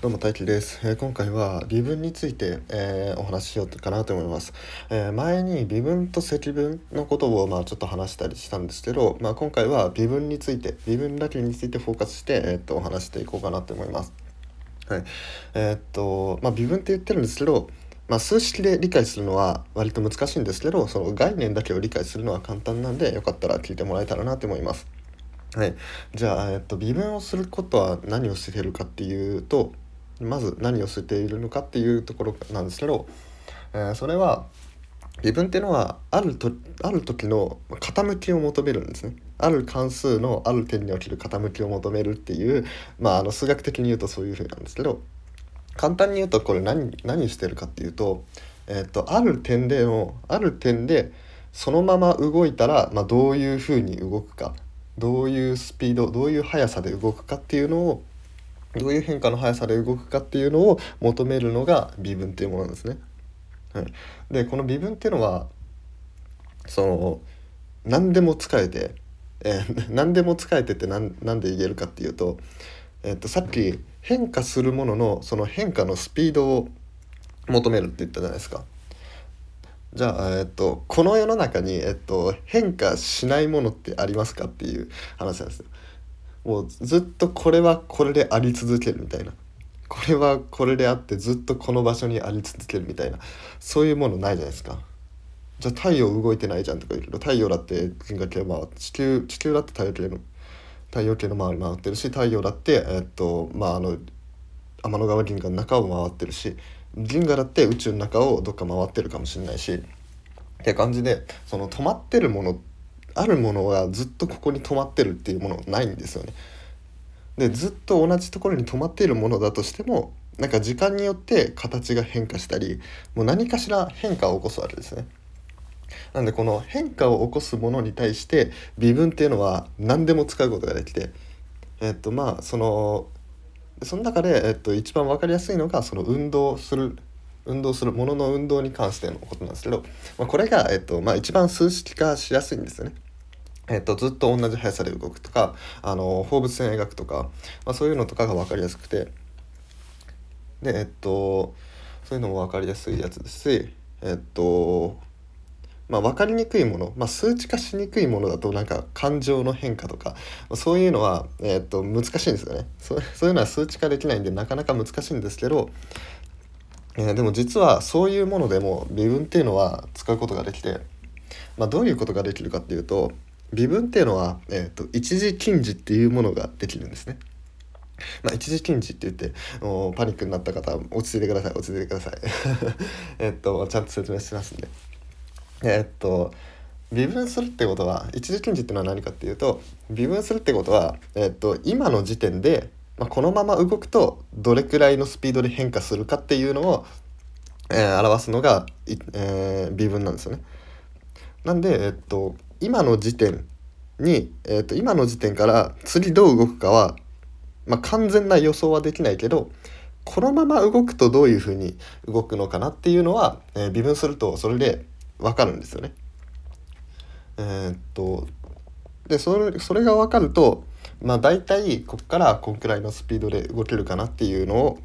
どうも大輝です、えー、今回は微分について、えー、お話ししようかなと思います、えー、前に微分と積分のことをまあちょっと話したりしたんですけど、まあ、今回は微分について微分だけについてフォーカスして、えー、っとお話していこうかなと思います。はい。えー、っとまあ微分って言ってるんですけどまあ、数式で理解するのは割と難しいんですけどその概念だけを理解するのは簡単なんでよかったら聞いてもらえたらなと思います。はい、じゃあ、えっと、微分をすることは何をしてるかっていうと、まず何をしてているのかっていうところなんですけど、えー、それは微分っていうのはあるとある時の傾きを求めるんですね。ある関数のある点における傾きを求めるっていう、まあ、あの数学的に言うとそういうふうなんですけど簡単に言うとこれ何何してるかっていうと,、えーと、とある点でのある点でそのまま動いたら、まあ、どういうふうに動くかどういうスピードどういう速さで動くかっていうのをどういう変化の速さで動くかっていうのを求めるのが微分っていうものなんですね。はい、でこの微分っていうのはその何でも使えて、えー、何でも使えてって何何で言えるかっていうと,、えー、とさっき変化するもののその変化のスピードを求めるって言ったじゃないですか。じゃあ、えっと、この世の中に、えっと、変化しないものってありますかっていう話なんですよ。もうずっとこれはこれであり続けるみたいな。これはこれであってずっとこの場所にあり続けるみたいな。そういうものないじゃないですか。じゃあ太陽動いてないじゃんとか言うけど太陽だって銀河系回って地球地球だって太陽系の太陽系の周り回ってるし太陽だってえっとまああの天の川銀河の中を回ってるし銀河だって宇宙の中をどっか回ってるかもしれないし。って感じでその止まってるものってあるものはずっとここに止まってるっていうものないんですよね。でずっと同じところに止まっているものだとしてもなんか時間によって形が変化したりもう何かしら変化を起こすわけですね。なんでこの変化を起こすものに対して微分っていうのは何でも使うことができてえっとまあそのその中で、えっと、一番分かりやすいのがその運動する運動するものの運動に関してのことなんですけど、まあ、これが、えっとまあ、一番数式化しやすいんですよね。えっと、ずっと同じ速さで動くとかあの放物線描くとか、まあ、そういうのとかが分かりやすくて。でえっとそういうのも分かりやすいやつですしえっとまあ、分かりにくいもの、まあ、数値化しにくいものだとなんか感情の変化とかそういうのは、え、っと難しいんですよね。そうそういうのは数値化できないんでなかなか難しいんですけどえー、でも実はそういうものでも微分っていうのは使うことができて、まあ、どういうことができるかっていうと微分っていうのは、えーと、一時近似っていうものができるんですね。まあ、一時近似って言ってもうパニックになった方落ち着いてください落ち着いてください えっとちゃんと説明しますんでえ、っと微分するってことは一時近似っていうのは何かっていうと微分するってことは、え、っと今の時点でまあ、このまま動くとどれくらいのスピードで変化するかっていうのを、えー、表すのが、えー、微分なんですよね。なんで、えっと、今の時点に、えっと、今の時点から次どう動くかは、まあ、完全な予想はできないけどこのまま動くとどういうふうに動くのかなっていうのは、えー、微分するとそれで分かるんですよね。えー、っとでそれそれが分かるとまあ大体こっからこんくらいのスピードで動けるかなっていうのを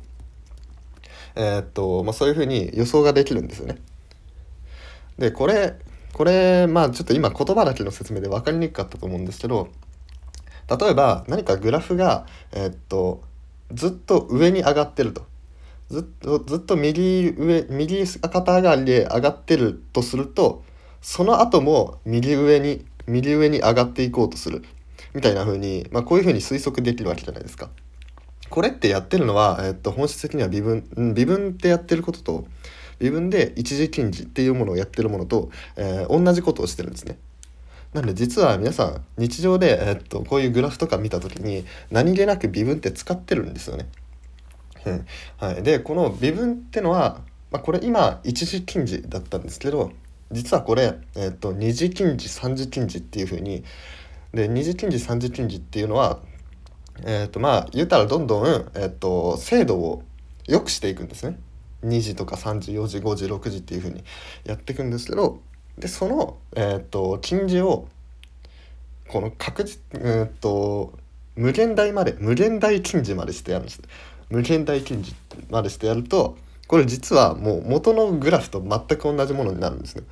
えー、っとまあそういうふうに予想ができるんですよね。でこれこれまあちょっと今言葉だけの説明で分かりにくかったと思うんですけど例えば何かグラフがえー、っとずっと上に上がってると。ずっとずっと右上右肩上がりで上がってるとするとその後も右上に右上に上がっていこうとするみたいな風に、まあ、こういう風に推測できるわけじゃないですか。これってやってるのは、えっと、本質的には微分、微分ってやってることと、微分で一時近似っていうものをやってるものと、えー、同じことをしてるんですね。なんで実は皆さん日常で、えっと、こういうグラフとか見た時に何気なく微分って使ってるんですよね。はい、でこの微分ってのは、まあ、これ今一時近似だったんですけど実はこれ、えっと、二次近似三次近似っていうふうにで二次近似三次近似っていうのはえっ、ー、とまあ言ったらどんどん、えーと、精度を良くしていくんですね。2時とか3時4時5時6時っていうふうにやっていくんですけどでその、えーと、近似をこの確実、えーと、無限大まで無限大近似までしてやるんです。無限大近似までしてやるとこれ実はもう元のグラフと全く同じものになるんですね。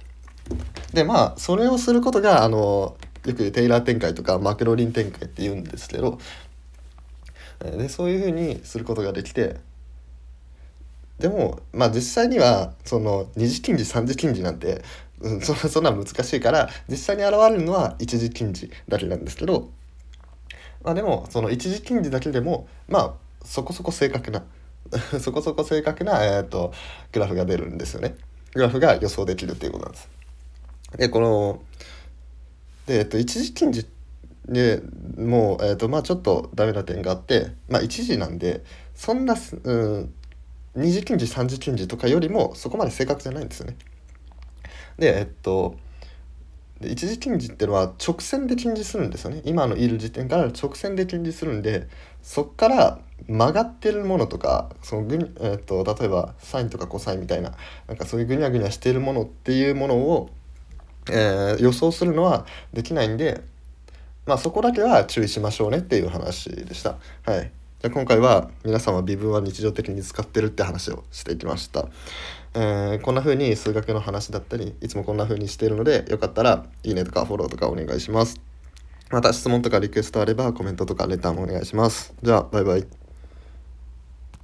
でまあそれをすることがあのよくテイラー展開とかマクロリン展開って言うんですけどでそういうふうにすることができてでもまあ実際にはその二次近似三次近似なんて、うん、そそんな難しいから実際に現れるのは一次近似だけなんですけどまあでもその一次近似だけでもまあそこそこ正確な そこそこ正確な、えーと、グラフが出るんですよね。グラフが予想できるっていうことなんです。でこので、えっと、一時近似でもう、えっとまあ、ちょっとダメな点があってまあ一時なんでそんな、うん、二次近似三次近似とかよりもそこまで正確じゃないんですよね。でえっと一次近似っていうのは直線で近似するんですよね今のいる時点から直線で近似するんでそっから曲がってるものとかそのぐに、えーと、例えばサインとかコサインみたいななんかそういうぐにゃぐにゃしているものっていうものを、えー、予想するのはできないんで、まあ、そこだけは注意しましょうねっていう話でした。はいじゃ今回は皆さんは微分は日常的に使ってるって話をしていきました。えー、こんな風に数学の話だったりいつもこんな風にしているのでよかったらいいねとかフォローとかお願いします。また質問とかリクエストあればコメントとかレターもお願いします。じゃあバイバイ。